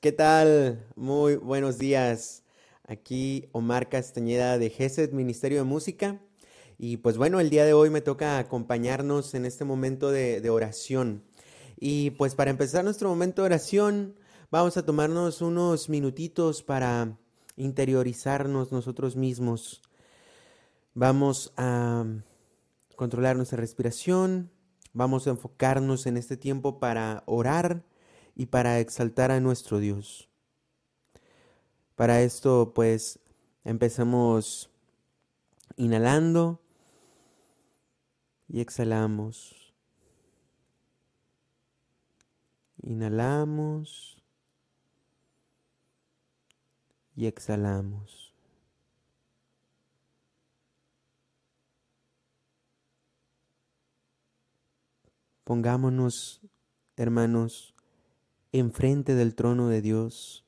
¿qué tal? Muy buenos días. Aquí Omar Castañeda de GESED Ministerio de Música. Y pues bueno, el día de hoy me toca acompañarnos en este momento de, de oración. Y pues para empezar nuestro momento de oración, vamos a tomarnos unos minutitos para interiorizarnos nosotros mismos. Vamos a controlar nuestra respiración, vamos a enfocarnos en este tiempo para orar y para exaltar a nuestro Dios. Para esto, pues, empezamos inhalando y exhalamos. Inhalamos y exhalamos. Pongámonos, hermanos, enfrente del trono de Dios.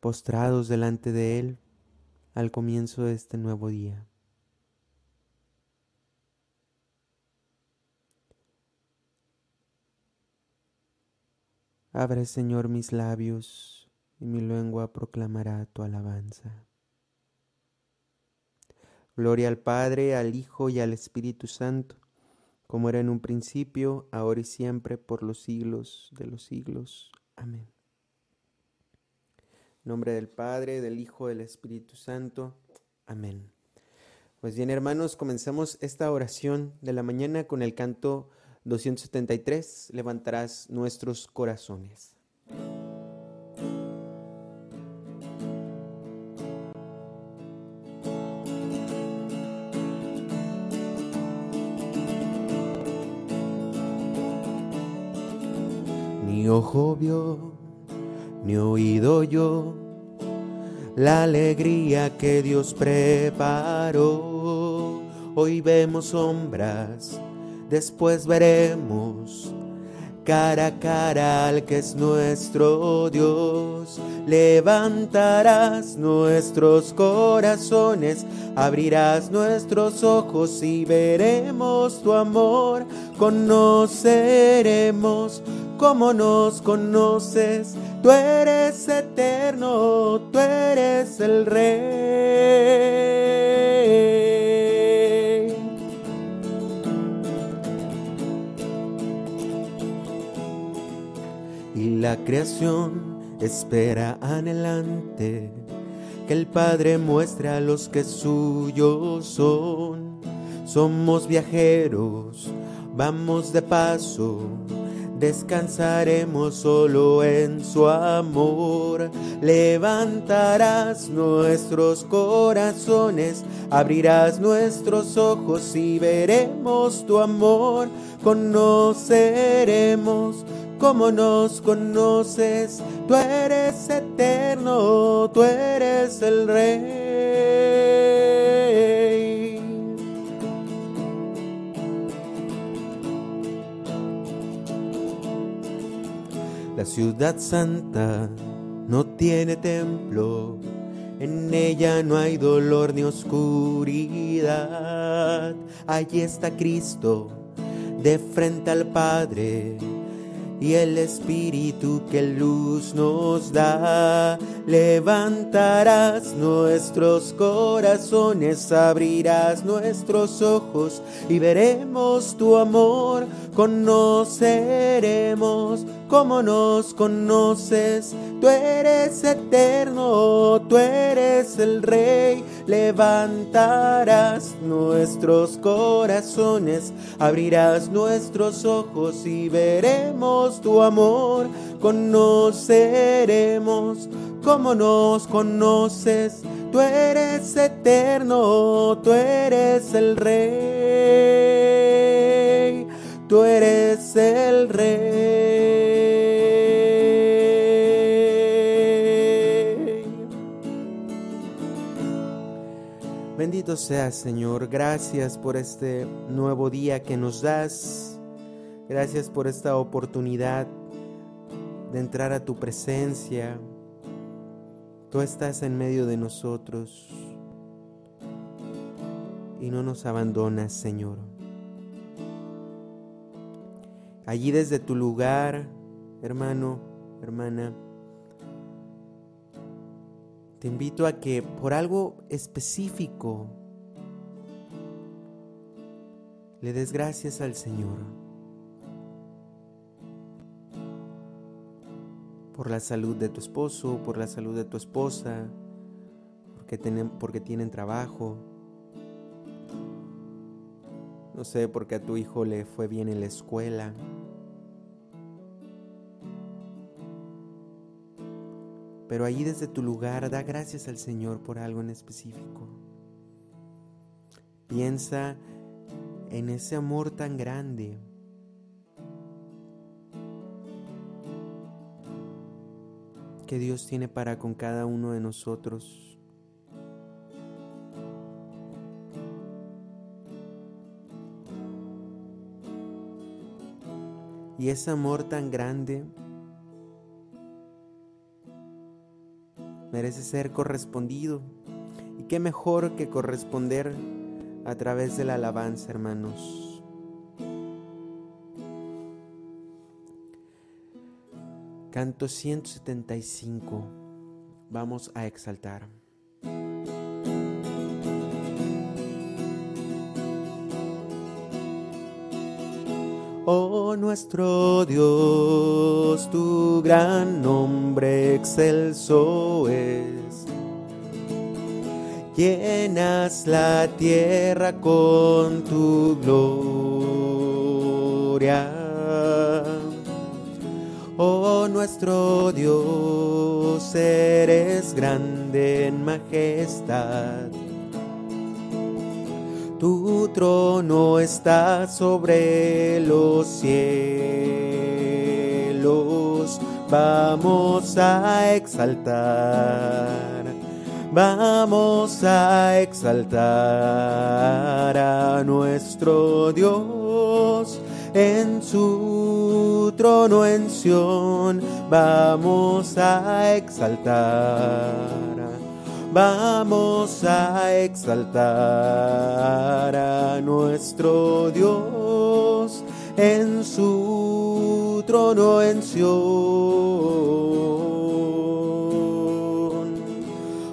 postrados delante de Él al comienzo de este nuevo día. Abre, Señor, mis labios y mi lengua proclamará tu alabanza. Gloria al Padre, al Hijo y al Espíritu Santo como era en un principio, ahora y siempre, por los siglos de los siglos. Amén. Nombre del Padre, del Hijo, del Espíritu Santo. Amén. Pues bien, hermanos, comenzamos esta oración de la mañana con el canto 273, Levantarás nuestros corazones. Ojo vio, ni oído yo la alegría que Dios preparó. Hoy vemos sombras, después veremos cara a cara al que es nuestro Dios. Levantarás nuestros corazones, abrirás nuestros ojos y veremos tu amor. Conoceremos como nos conoces. Tú eres eterno, tú eres el rey. Y la creación espera anhelante que el Padre muestre a los que suyos son. Somos viajeros, vamos de paso descansaremos solo en su amor. Levantarás nuestros corazones, abrirás nuestros ojos y veremos tu amor. Conoceremos como nos conoces. Tú eres eterno, tú eres el rey. La ciudad santa no tiene templo, en ella no hay dolor ni oscuridad. Allí está Cristo, de frente al Padre y el Espíritu que luz nos da. Levantarás nuestros corazones, abrirás nuestros ojos y veremos tu amor. Conoceremos como nos conoces. Tú eres eterno, tú eres el Rey. Levantarás nuestros corazones, abrirás nuestros ojos y veremos tu amor, conoceremos como nos conoces. Tú eres eterno, tú eres el rey, tú eres el rey. Bendito seas Señor, gracias por este nuevo día que nos das Gracias por esta oportunidad de entrar a tu presencia. Tú estás en medio de nosotros y no nos abandonas, Señor. Allí desde tu lugar, hermano, hermana, te invito a que por algo específico le des gracias al Señor. Por la salud de tu esposo, por la salud de tu esposa, porque tienen, porque tienen trabajo. No sé, porque a tu hijo le fue bien en la escuela. Pero allí desde tu lugar da gracias al Señor por algo en específico. Piensa en ese amor tan grande. que Dios tiene para con cada uno de nosotros. Y ese amor tan grande merece ser correspondido. Y qué mejor que corresponder a través de la alabanza, hermanos. Canto 175. Vamos a exaltar. Oh nuestro Dios, tu gran nombre excelso es. Llenas la tierra con tu gloria. Oh nuestro Dios, eres grande en majestad tu trono está sobre los cielos. Vamos a exaltar, vamos a exaltar a nuestro Dios en su trono en Sión. Vamos a exaltar vamos a exaltar a nuestro Dios en su trono en Sion.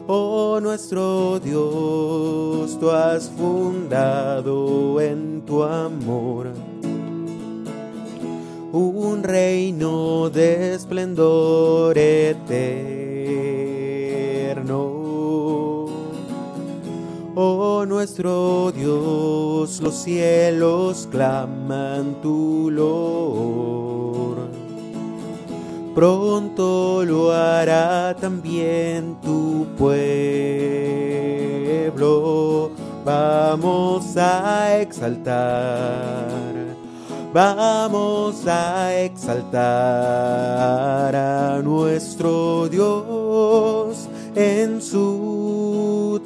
Oh nuestro Dios, tú has fundado en tu amor un reino de esplendor eterno Oh nuestro Dios, los cielos claman tu loor. Pronto lo hará también tu pueblo. Vamos a exaltar. Vamos a exaltar a nuestro Dios en su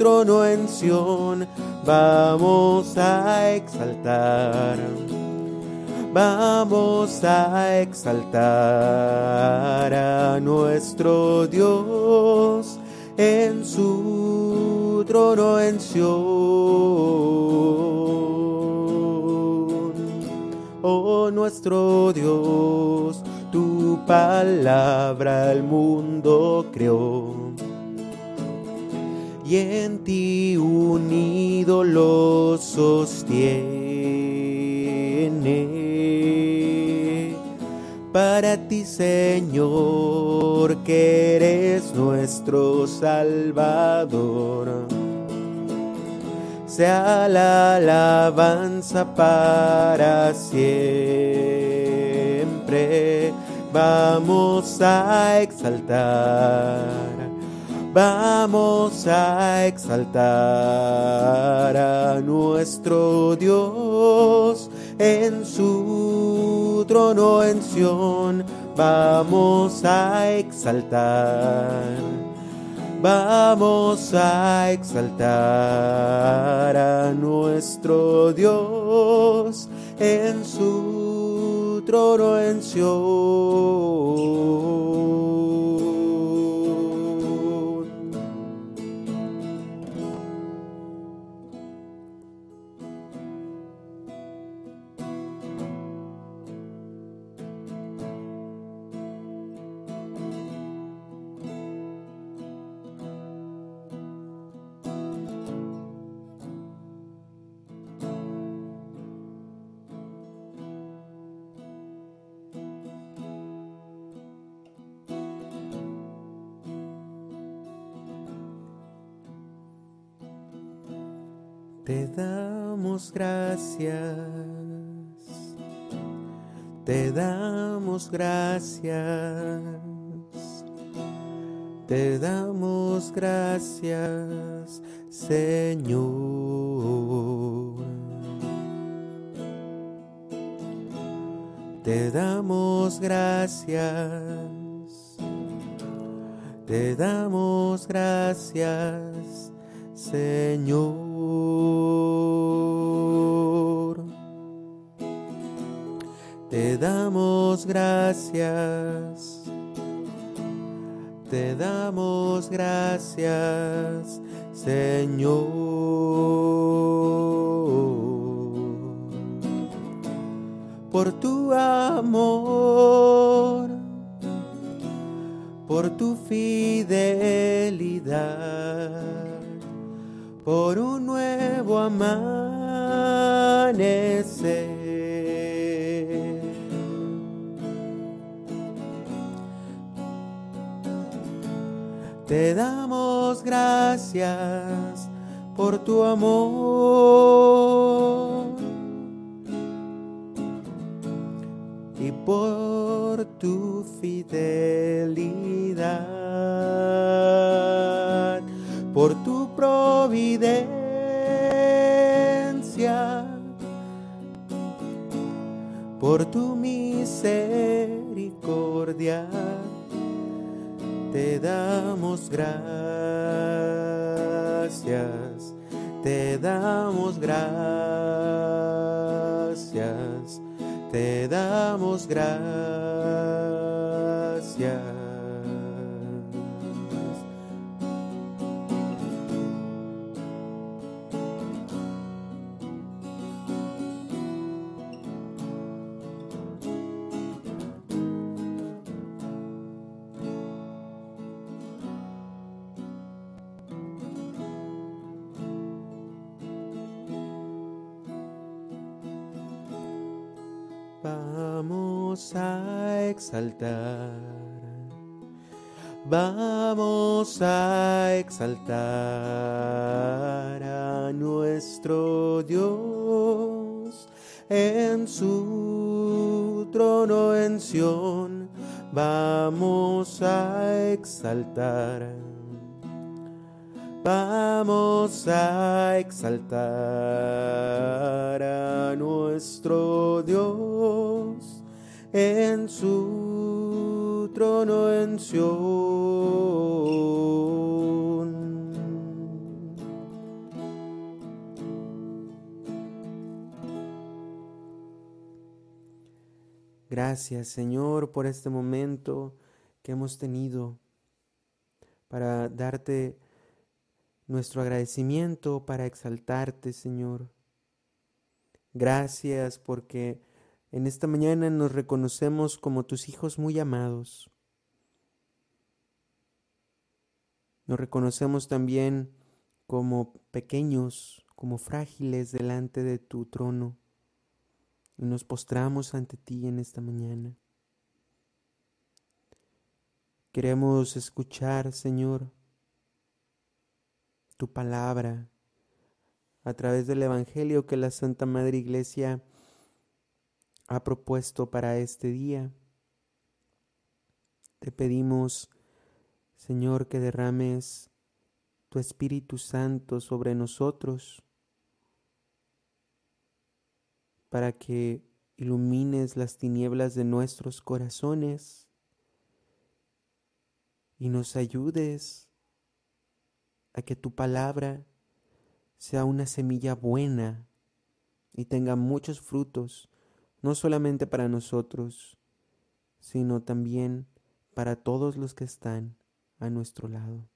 trono en Sión, vamos a exaltar. Vamos a exaltar a nuestro Dios en su trono en Sión. Oh nuestro Dios, tu palabra el mundo creó y en ti unido lo sostiene. Para ti, Señor, que eres nuestro Salvador, sea la alabanza para siempre. Vamos a exaltar Vamos a exaltar a nuestro Dios en su trono en Sión. Vamos a exaltar. Vamos a exaltar a nuestro Dios en su trono en. Te damos gracias, te damos gracias, te damos gracias, Señor. Te damos gracias, te damos gracias, Señor. Te damos gracias, te damos gracias, Señor por tu amor, por tu fidelidad, por un nuevo amanecer. Te damos gracias por tu amor y por tu fidelidad, por tu providencia, por tu misericordia. Te damos gracias, te damos gracias te damos gracias. Vamos a exaltar, vamos a exaltar a nuestro Dios en su trono en Sión. Vamos a exaltar Vamos a exaltar a nuestro Dios en su trono en Sion. Gracias Señor por este momento que hemos tenido para darte nuestro agradecimiento para exaltarte, Señor. Gracias porque en esta mañana nos reconocemos como tus hijos muy amados. Nos reconocemos también como pequeños, como frágiles delante de tu trono. Y nos postramos ante ti en esta mañana. Queremos escuchar, Señor, tu palabra, a través del Evangelio que la Santa Madre Iglesia ha propuesto para este día. Te pedimos, Señor, que derrames tu Espíritu Santo sobre nosotros, para que ilumines las tinieblas de nuestros corazones y nos ayudes a que tu palabra sea una semilla buena y tenga muchos frutos, no solamente para nosotros, sino también para todos los que están a nuestro lado.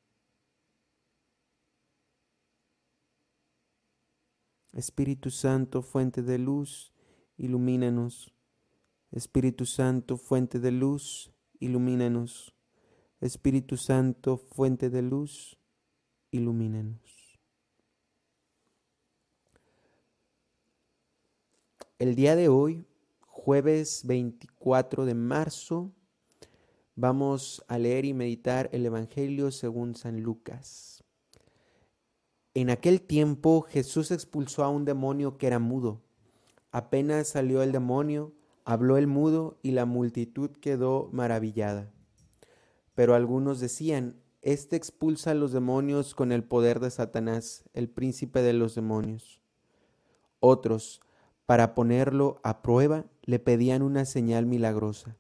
Espíritu Santo, fuente de luz, ilumínanos. Espíritu Santo, fuente de luz, ilumínanos. Espíritu Santo, fuente de luz, ilumínenos. El día de hoy, jueves 24 de marzo, vamos a leer y meditar el Evangelio según San Lucas. En aquel tiempo Jesús expulsó a un demonio que era mudo. Apenas salió el demonio, habló el mudo y la multitud quedó maravillada. Pero algunos decían, Este expulsa a los demonios con el poder de Satanás, el príncipe de los demonios. Otros, para ponerlo a prueba, le pedían una señal milagrosa.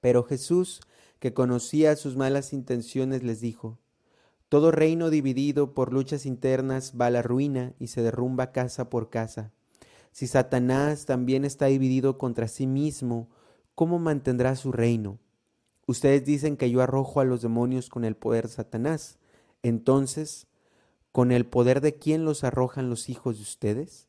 Pero Jesús, que conocía sus malas intenciones, les dijo, todo reino dividido por luchas internas va a la ruina y se derrumba casa por casa. Si Satanás también está dividido contra sí mismo, ¿cómo mantendrá su reino? Ustedes dicen que yo arrojo a los demonios con el poder de Satanás. Entonces, ¿con el poder de quién los arrojan los hijos de ustedes?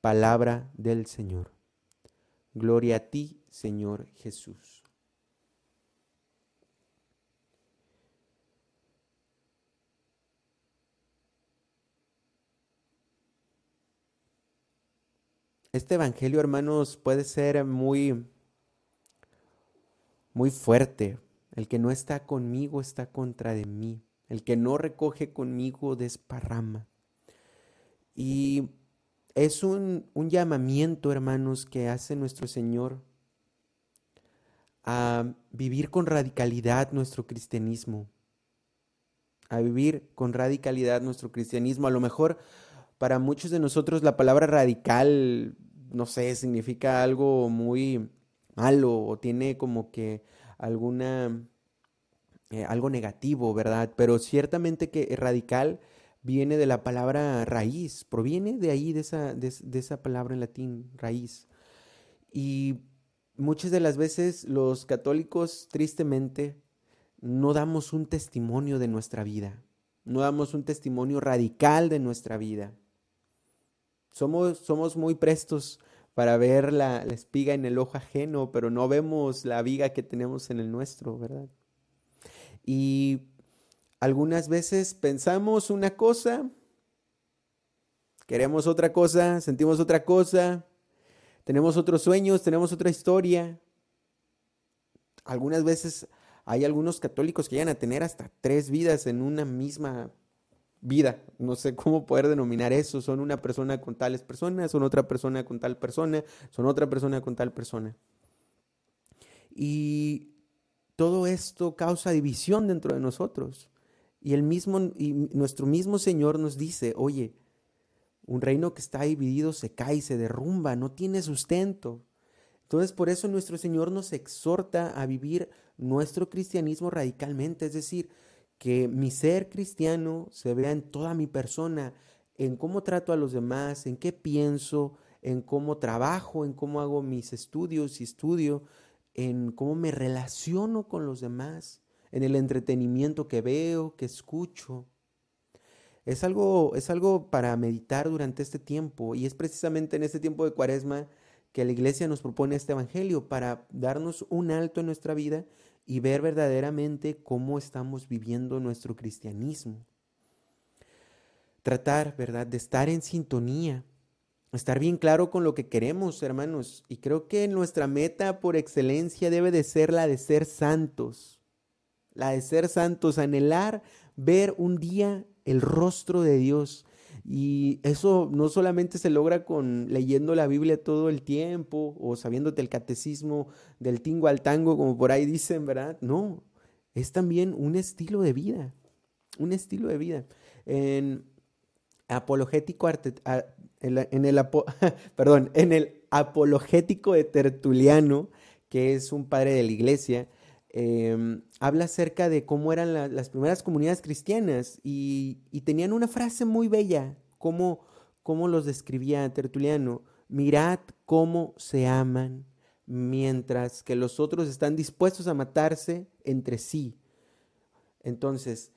Palabra del Señor. Gloria a ti, Señor Jesús. Este evangelio, hermanos, puede ser muy muy fuerte. El que no está conmigo está contra de mí. El que no recoge conmigo desparrama. Y es un, un llamamiento, hermanos, que hace nuestro Señor a vivir con radicalidad nuestro cristianismo. A vivir con radicalidad nuestro cristianismo. A lo mejor para muchos de nosotros la palabra radical, no sé, significa algo muy malo o tiene como que alguna, eh, algo negativo, ¿verdad? Pero ciertamente que radical viene de la palabra raíz, proviene de ahí, de esa, de, esa palabra en latín, raíz. Y muchas de las veces los católicos, tristemente, no damos un testimonio de nuestra vida, no damos un testimonio radical de nuestra vida. Somos, somos muy prestos para ver la, la, espiga en el ojo ajeno, pero no vemos la viga que tenemos en el nuestro, ¿verdad? Y algunas veces pensamos una cosa, queremos otra cosa, sentimos otra cosa, tenemos otros sueños, tenemos otra historia. Algunas veces hay algunos católicos que llegan a tener hasta tres vidas en una misma vida. No sé cómo poder denominar eso. Son una persona con tales personas, son otra persona con tal persona, son otra persona con tal persona. Y todo esto causa división dentro de nosotros. Y el mismo y nuestro mismo Señor nos dice, "Oye, un reino que está dividido se cae, se derrumba, no tiene sustento." Entonces, por eso nuestro Señor nos exhorta a vivir nuestro cristianismo radicalmente, es decir, que mi ser cristiano se vea en toda mi persona, en cómo trato a los demás, en qué pienso, en cómo trabajo, en cómo hago mis estudios y estudio, en cómo me relaciono con los demás, en el entretenimiento que veo, que escucho. Es algo, es algo para meditar durante este tiempo y es precisamente en este tiempo de cuaresma que la iglesia nos propone este evangelio para darnos un alto en nuestra vida y ver verdaderamente cómo estamos viviendo nuestro cristianismo. Tratar, ¿verdad?, de estar en sintonía, estar bien claro con lo que queremos, hermanos. Y creo que nuestra meta por excelencia debe de ser la de ser santos, la de ser santos, anhelar ver un día el rostro de Dios, y eso no solamente se logra con leyendo la Biblia todo el tiempo o sabiéndote el catecismo del tingo al tango, como por ahí dicen, ¿verdad? No, es también un estilo de vida, un estilo de vida. En apologético en el, perdón, en el apologético de Tertuliano, que es un padre de la iglesia, em, habla acerca de cómo eran las primeras comunidades cristianas y, tenían una frase muy bella, cómo, cómo los describía Tertuliano. Mirad cómo se aman mientras que los otros están dispuestos a matarse entre sí. Entonces,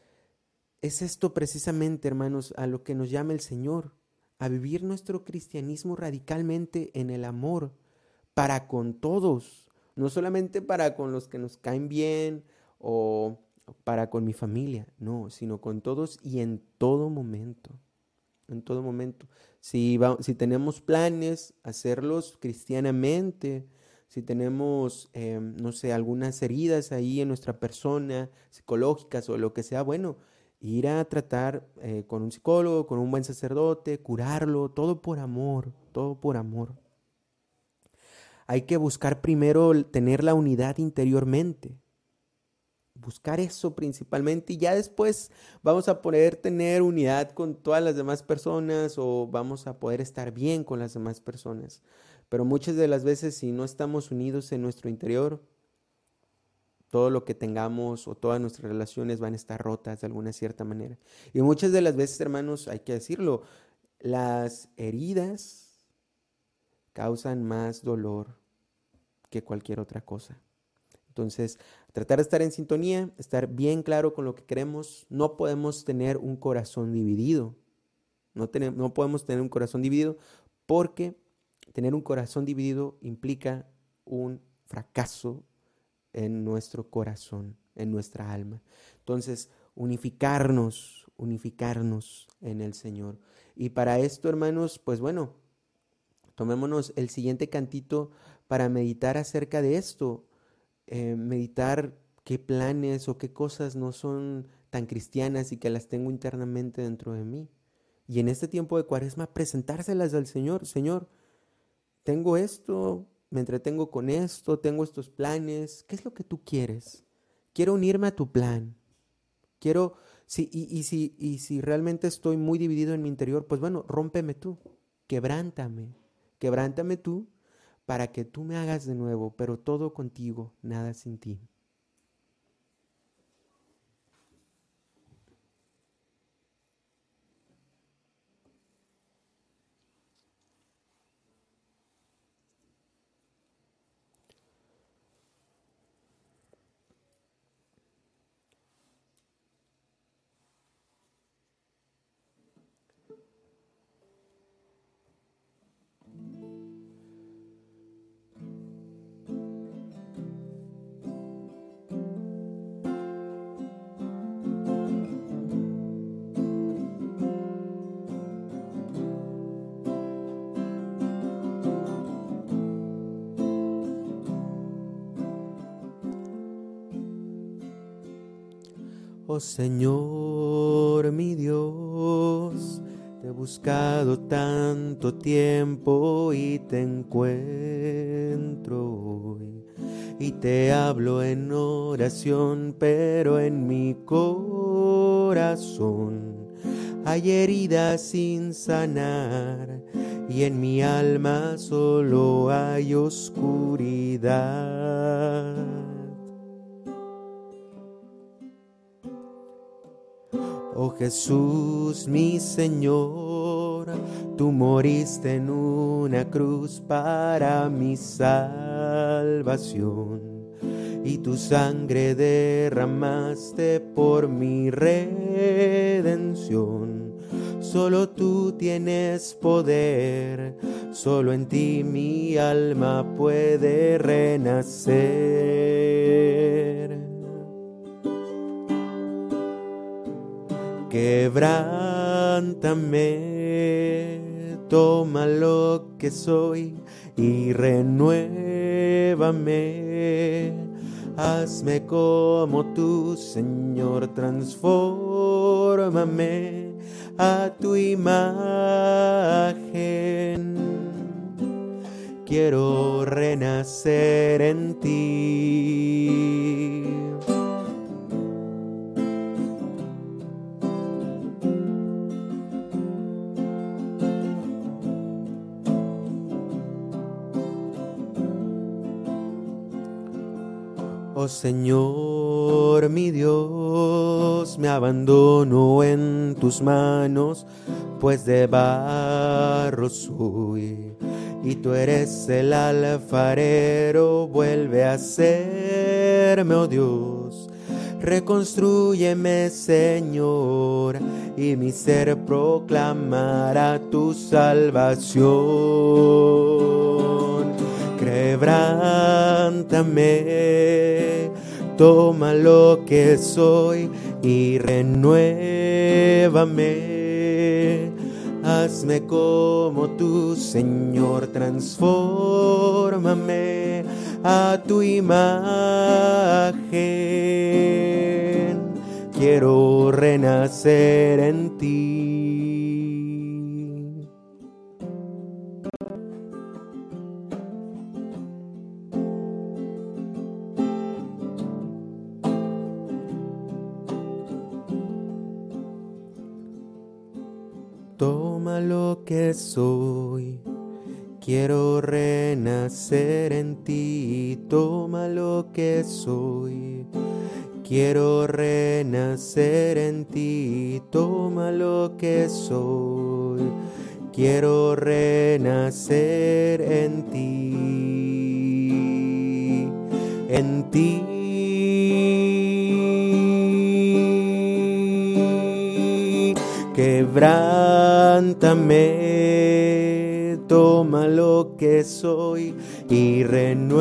es esto precisamente, hermanos, a lo que nos llama el Señor, a vivir nuestro cristianismo radicalmente en el amor, para con todos, no solamente para con los que nos caen bien o para con mi familia, no, sino con todos y en todo momento, en todo momento. Si, si tenemos planes, hacerlos cristianamente, si tenemos, em, no sé, algunas heridas ahí en nuestra persona, psicológicas o lo que sea, bueno, ir a tratar eh, con un psicólogo, con un buen sacerdote, curarlo, todo por amor, todo por amor. Hay que buscar primero tener la unidad interiormente, buscar eso principalmente y ya después vamos a poder tener unidad con todas las demás personas o vamos a poder estar bien con las demás personas. Pero muchas de las veces si no estamos unidos en nuestro interior, todo lo que tengamos o todas nuestras relaciones van a estar rotas de alguna cierta manera. Y muchas de las veces, hermanos, hay que decirlo, las heridas causan más dolor que cualquier otra cosa. Entonces, tratar de estar en sintonía, estar bien claro con lo que queremos. No podemos tener un corazón dividido. No, tenemos, no podemos tener un corazón dividido porque tener un corazón dividido implica un fracaso en nuestro corazón, en nuestra alma. Entonces, unificarnos, unificarnos en el Señor. Y para esto, hermanos, pues bueno, tomémonos el siguiente cantito para meditar acerca de esto, eh, meditar qué planes o qué cosas no son tan cristianas y que las tengo internamente dentro de mí. Y en este tiempo de cuaresma presentárselas al Señor. Señor, tengo esto, me entretengo con esto, tengo estos planes, ¿qué es lo que tú quieres? Quiero unirme a tu plan. Quiero, si, y, si, y si realmente estoy muy dividido en mi interior, pues bueno, rómpeme tú, quebrántame, quebrántame tú para que tú me hagas de nuevo, pero todo contigo, nada sin ti. Oh Señor mi Dios, te he buscado tanto tiempo y te encuentro hoy. Y te hablo en oración, pero en mi corazón hay heridas sin sanar y en mi alma solo hay oscuridad. Oh Jesús, mi Señor, tú moriste en una cruz para mi salvación y tu sangre derramaste por mi redención. Solo tú tienes poder, solo en ti mi alma puede renacer. Quebrántame, toma lo que soy y renuévame. Hazme como tu Señor, transfórmame a tu imagen. Quiero renacer en ti. Señor mi Dios, me abandono en tus manos, pues de barro soy. Y tú eres el alfarero, vuelve a serme, oh Dios, Reconstrúyeme, Señor, y mi ser proclamará tu salvación. Quebrántame, toma lo que soy y renuévame. Hazme como tu Señor, transfórmame a tu imagen. Quiero renacer en ti. Soy Quiero renacer en ti, toma lo que soy. Quiero renacer en ti, toma lo que soy. Quiero renacer en ti, en ti. Toma lo que soy y renuévame.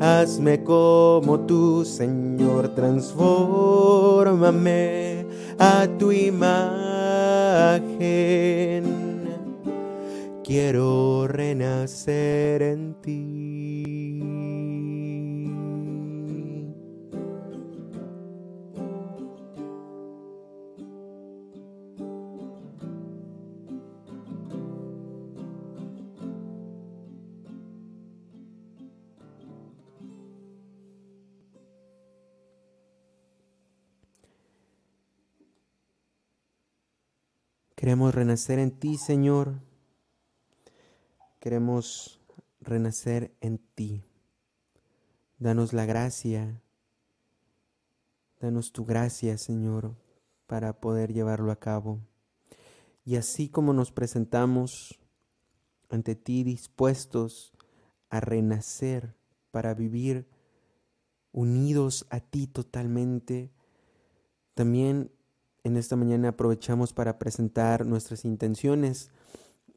Hazme como tu Señor, transfórmame a tu imagen. Quiero renacer en ti. Queremos renacer en ti, Señor. Queremos renacer en ti. Danos la gracia. Danos tu gracia, Señor, para poder llevarlo a cabo. Y así como nos presentamos ante ti dispuestos a renacer para vivir unidos a ti totalmente, también en esta mañana aprovechamos para presentar nuestras intenciones.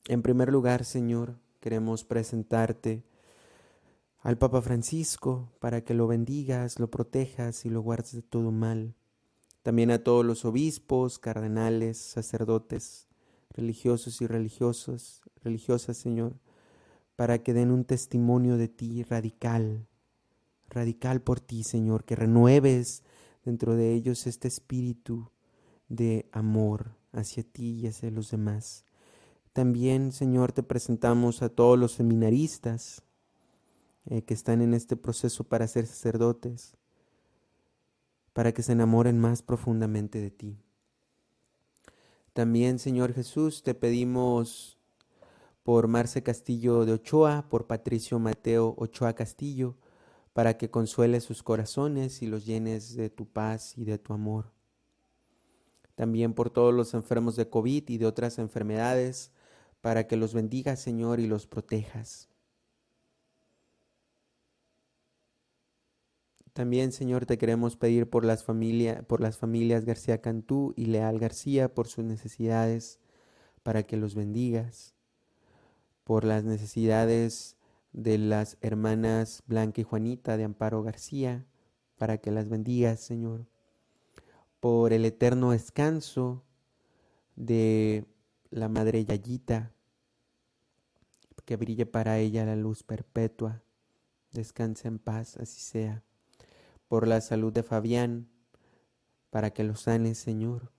En primer lugar, Señor, queremos presentarte al Papa Francisco para que lo bendigas, lo protejas y lo guardes de todo mal. También a todos los obispos, cardenales, sacerdotes, religiosos y religiosos, religiosas, Señor, para que den un testimonio de ti radical, radical por ti, Señor, que renueves dentro de ellos este espíritu de amor hacia ti y hacia los demás. También, Señor, te presentamos a todos los seminaristas eh, que están en este proceso para ser sacerdotes, para que se enamoren más profundamente de ti. También, Señor Jesús, te pedimos por Marce Castillo de Ochoa, por Patricio Mateo Ochoa Castillo, para que consueles sus corazones y los llenes de tu paz y de tu amor también por todos los enfermos de COVID y de otras enfermedades, para que los bendigas, Señor, y los protejas. También, Señor, te queremos pedir por las, por las familias García Cantú y Leal García, por sus necesidades, para que los bendigas, por las necesidades de las hermanas Blanca y Juanita de Amparo García, para que las bendigas, Señor por el eterno descanso de la Madre Yayita, que brille para ella la luz perpetua, descanse en paz, así sea, por la salud de Fabián, para que lo sane, Señor.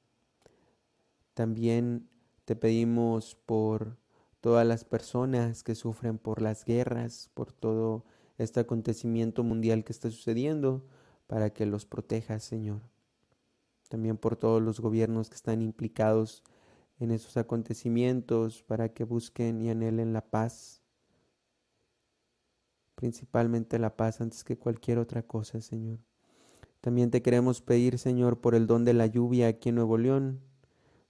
También te pedimos por todas las personas que sufren por las guerras, por todo este acontecimiento mundial que está sucediendo, para que los protejas, Señor también por todos los gobiernos que están implicados en esos acontecimientos para que busquen y anhelen la paz, principalmente la paz antes que cualquier otra cosa, Señor. También te queremos pedir, Señor, por el don de la lluvia aquí en Nuevo León,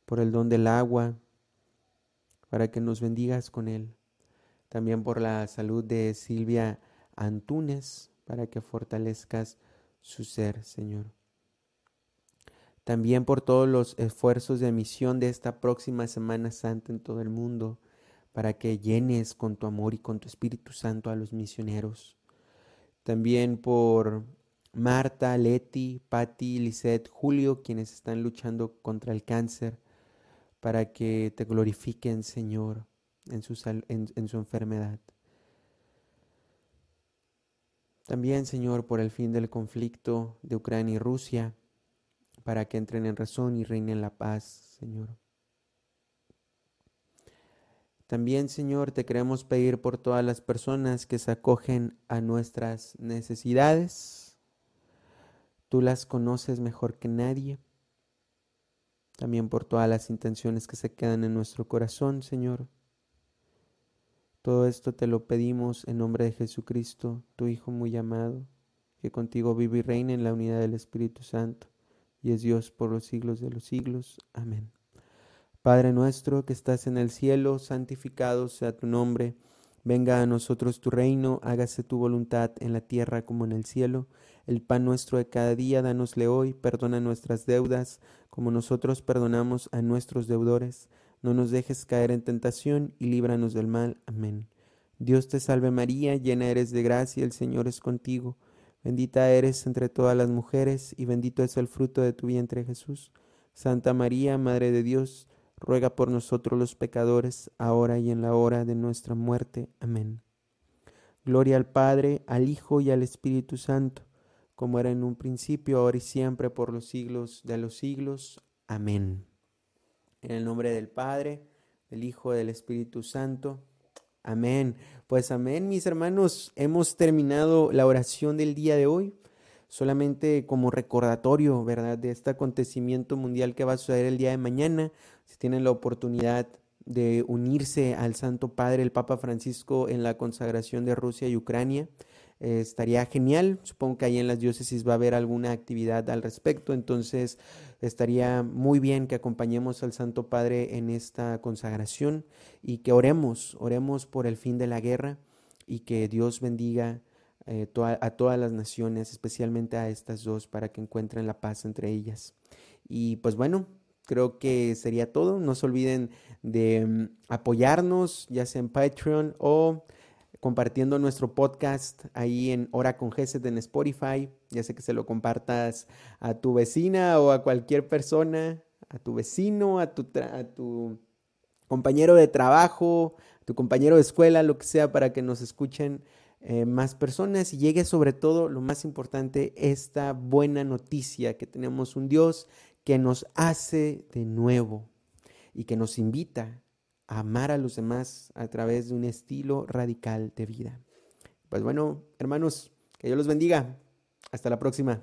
por el don del agua, para que nos bendigas con él. También por la salud de Silvia Antunes, para que fortalezcas su ser, Señor. También por todos los esfuerzos de misión de esta próxima Semana Santa en todo el mundo, para que llenes con tu amor y con tu Espíritu Santo a los misioneros. También por Marta, Leti, Patti, Lisette, Julio, quienes están luchando contra el cáncer, para que te glorifiquen, Señor, en su, en su enfermedad. También, Señor, por el fin del conflicto de Ucrania y Rusia, para que entren en razón y reinen la paz, Señor. También, Señor, te queremos pedir por todas las personas que se acogen a nuestras necesidades. Tú las conoces mejor que nadie. También por todas las intenciones que se quedan en nuestro corazón, Señor. Todo esto te lo pedimos en nombre de Jesucristo, tu Hijo muy amado, que contigo vive y reina en la unidad del Espíritu Santo, y es Dios por los siglos de los siglos. Amén. Padre nuestro que estás en el cielo, santificado sea tu nombre. Venga a nosotros tu reino, hágase tu voluntad en la tierra como en el cielo. El pan nuestro de cada día, danosle hoy, perdona nuestras deudas, como nosotros perdonamos a nuestros deudores no nos dejes caer en tentación y líbranos del mal. Amén. Dios te salve María, llena eres de gracia, el Señor es contigo. Bendita eres entre todas las mujeres y bendito es el fruto de tu vientre Jesús. Santa María, Madre de Dios, ruega por nosotros los pecadores, ahora y en la hora de nuestra muerte. Amén. Gloria al Padre, al Hijo y al Espíritu Santo, como era en un principio, ahora y siempre, por los siglos de los siglos. Amén. En el nombre del Padre, del Hijo, del Espíritu Santo. Amén. Pues amén, mis hermanos. Hemos terminado la oración del día de hoy. Solamente como recordatorio, ¿verdad? De este acontecimiento mundial que va a suceder el día de mañana. Si tienen la oportunidad de unirse al Santo Padre, el Papa Francisco, en la consagración de Rusia y Ucrania. Eh, estaría genial. Supongo que ahí en las diócesis va a haber alguna actividad al respecto. Entonces estaría muy bien que acompañemos al Santo Padre en esta consagración y que oremos, oremos por el fin de la guerra y que Dios bendiga eh, a todas las naciones, especialmente a estas dos, para que encuentren la paz entre ellas. Y pues bueno, creo que sería todo. No se olviden de mm, apoyarnos, ya sea en Patreon o compartiendo nuestro podcast ahí en Hora con Gesed en Spotify. Ya sé que se lo compartas a tu vecina o a cualquier persona, a tu vecino, a tu, compañero de trabajo, a tu compañero de escuela, lo que sea, para que nos escuchen eh, más personas y llegue sobre todo, lo más importante, esta buena noticia que tenemos un Dios que nos hace de nuevo y que nos invita amar a los demás a través de un estilo radical de vida. Pues bueno, hermanos, que Dios los bendiga. Hasta la próxima.